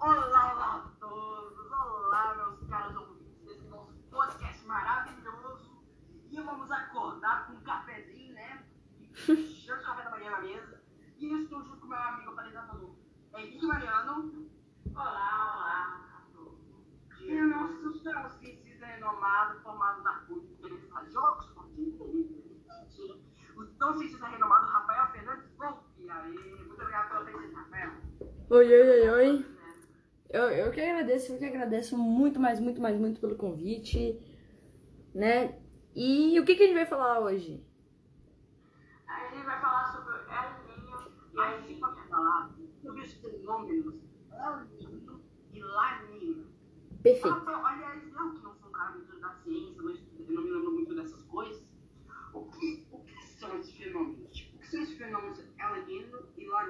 Olá, olá a todos! Olá, meus caros ouvintes desse nosso podcast maravilhoso. E vamos acordar com um cafezinho, né? Cheio de café da manhã na mesa. E eu estou junto com meu amigo apresentador Henrique Mariano. Olá, olá a todos. E o nosso transfixista renomado, formado na PUC, ele faz jogos esportivos. O transfixista renomado Rafael Fernandes Volpe. Aê, muito obrigado pela presença, Rafael. Oi, oi, oi, oi. Eu, eu que agradeço, eu que agradeço muito mais, muito mais, muito pelo convite, né? E o que, que a gente vai falar hoje? A gente vai falar sobre o El e a gente vai falar sobre os fenômenos El Niño e La. Perfeito. Rafael, aliás, eu que não sou um cara muito da ciência, mas eu não me lembro muito dessas coisas. O que, o que são esses fenômenos? Tipo, o que são esses fenômenos El Niño e La?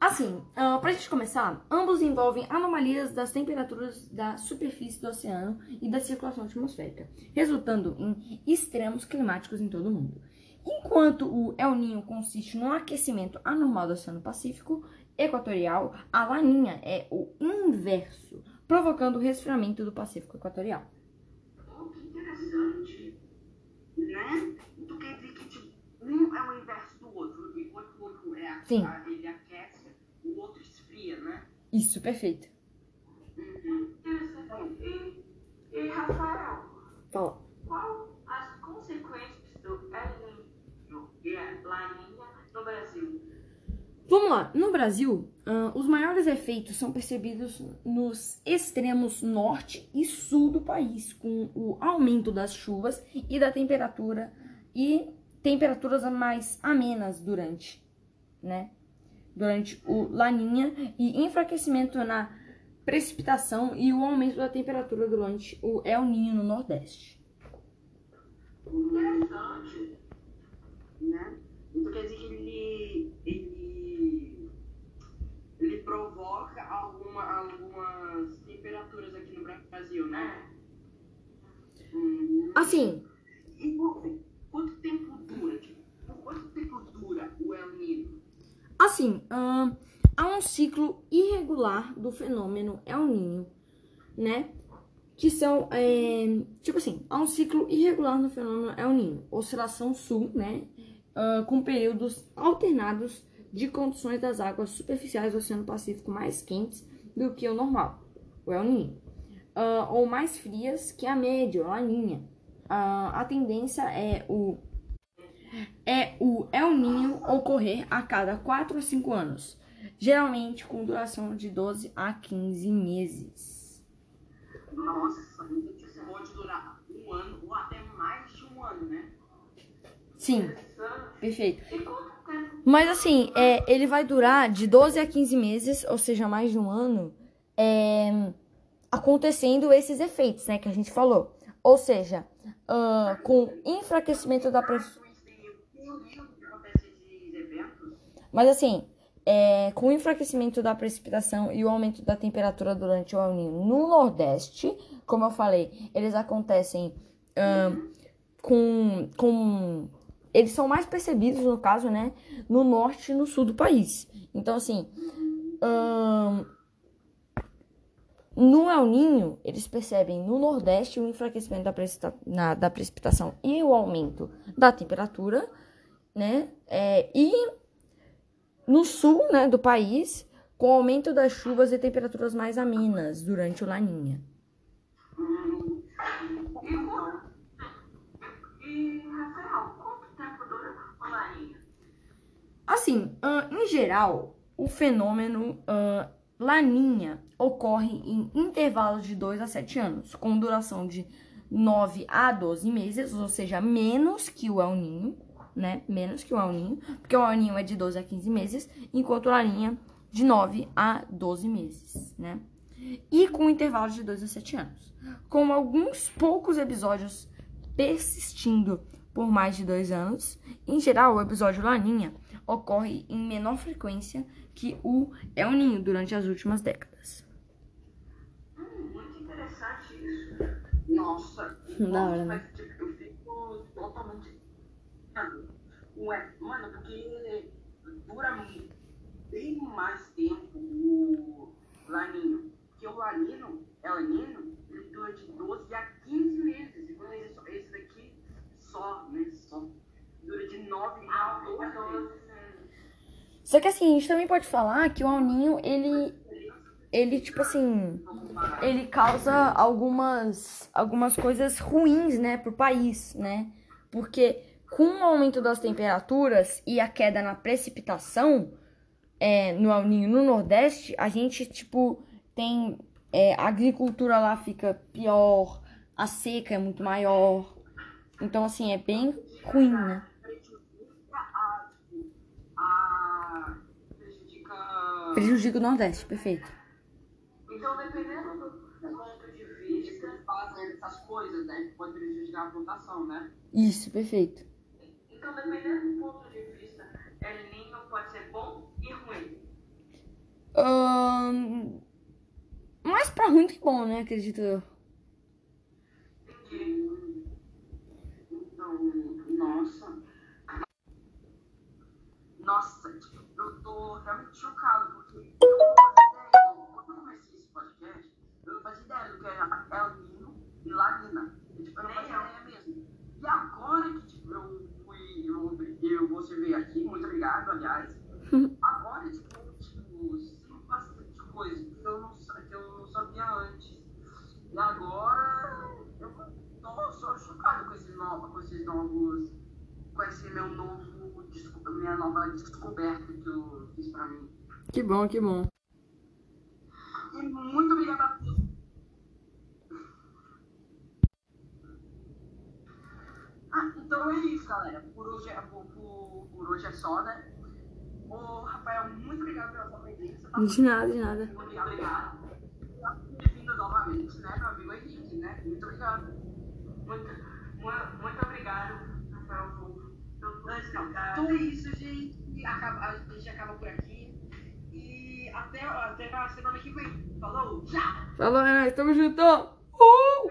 Assim, uh, pra gente começar, ambos envolvem anomalias das temperaturas da superfície do oceano e da circulação atmosférica, resultando em extremos climáticos em todo o mundo. Enquanto o El Niño consiste no aquecimento anormal do Oceano Pacífico Equatorial, a Laninha é o inverso, provocando o resfriamento do Pacífico Equatorial. Oh, que interessante. Né? Então quer dizer que tipo, um é o inverso do outro. Enquanto o outro é a, Sim. a- ele aquece, o outro esfria, né? Isso, perfeito. E, e Rafael, Fala. qual as consequências do El Niño e a La Niña no Brasil? Vamos lá, no Brasil, ah, os maiores efeitos são percebidos nos extremos norte e sul do país, com o aumento das chuvas e da temperatura e temperaturas mais amenas durante, né? Durante o Laninha e enfraquecimento na precipitação e o aumento da temperatura durante o El Niño no Nordeste. Interessante. Né? Então quer dizer que ele, ele, ele provoca alguma, algumas temperaturas aqui no Brasil, né? Hum. Assim, E por- quanto tempo dura? Tipo, por quanto tempo dura o El Niño? Assim, ahn, há um ciclo irregular do fenômeno El Niño, né? Que são, é, tipo assim, há um ciclo irregular no fenômeno El Niño, oscilação sul, né? ah, com períodos alternados de condições das águas superficiais do Oceano Pacífico mais quentes do que o normal, o El Niño, ah, ou mais frias que a média, ou a Laninha. Ah, a tendência é o é o El Niño ocorrer a cada 4 a 5 anos, geralmente com duração de 12 a 15 meses. Nossa, tipo, pode durar um ano ou até mais de um ano, né? Sim, perfeito. Mas assim, é, ele vai durar de 12 a 15 meses, ou seja, mais de um ano, é, acontecendo esses efeitos, né, que a gente falou. Ou seja, ah, com enfraquecimento da pressão. Tem um livro que acontece esses eventos? Mas assim, é, com o enfraquecimento da precipitação e o aumento da temperatura durante o El Niño no Nordeste, como eu falei, eles acontecem com, com. Eles são mais percebidos, no caso, né? No norte e no sul do país. Então, assim. no El Niño, eles percebem no Nordeste o enfraquecimento da, precipita- na- da precipitação e o aumento da temperatura, né? É, e no sul né, do país, com o aumento das chuvas e temperaturas mais amenas durante o Laninha. Assim, em geral, o fenômeno Laninha ocorre em intervalos de 2 a 7 anos, com duração de 9 a 12 meses, ou seja, menos que o El Ninho, né? Menos que o El Ninho, porque o El Ninho é de 12 a 15 meses, enquanto o Laninha de 9 a 12 meses, né? E com intervalos de 2 a 7 anos, com alguns poucos episódios persistindo por mais de dois anos. Em geral, o episódio Laninha ocorre em menor frequência que o El Ninho durante as últimas décadas. Hum, muito interessante isso. Nossa, Da nossa, Ué, mano, porque dura bem mais tempo o laninho. Porque o lanino, é lanino, ele dura de 12 a 15 meses. e quando esse daqui só, né? Só dura de 9 a ah, 12 Só que assim, a gente também pode falar que o alninho, ele. Ele, tipo assim. Ele causa algumas. Algumas coisas ruins, né? Pro país, né? Porque com o aumento das temperaturas e a queda na precipitação é, no El no Nordeste, a gente, tipo, tem é, a agricultura lá fica pior, a seca é muito maior. Então, assim, é bem ruim, né? Prejudica a, tipo, a. Prejudica. Prejudica o Nordeste, perfeito. Então, dependendo do ponto de vista, fazem essas coisas, né? Pode prejudicar a plantação, né? Isso, perfeito. Então, dependendo do ponto de vista, El Ninho pode ser bom e ruim. Ahn, mais pra ruim que bom, né? Acredito eu. Entendi. Então, nossa. Nossa, tipo, eu tô realmente chocado, porque eu não fazia ideia. Quando eu comecei esse podcast, eu não fazia ideia do que era El Ninho e La Nina. Eu, tipo, eu não fazia ideia mesmo. E agora que tipo, eu eu, eu, você veio aqui, muito obrigado, aliás. Agora, tipo, tipo, sei bastante coisa que eu não, que eu não sabia antes. E agora eu tô só chocado com esses novos, com esses novos, com esse meu novo, minha nova descoberta que eu fiz pra mim. Que bom, que bom. E muito Ah, então é isso, galera. Por hoje é, por, por, por hoje é só, né? Ô, Rafael, muito obrigado pela sua presença. Tá? De nada, de nada. Muito obrigado. Bem-vindo novamente, né, meu amigo Henrique, né? Muito obrigado. Muito, muito, obrigado, Rafael, pelo Então é isso, gente. Acaba- a gente acaba por aqui. E até, até a semana que vem. Falou! Tchau! Falou, é nóis, tamo junto! Uh!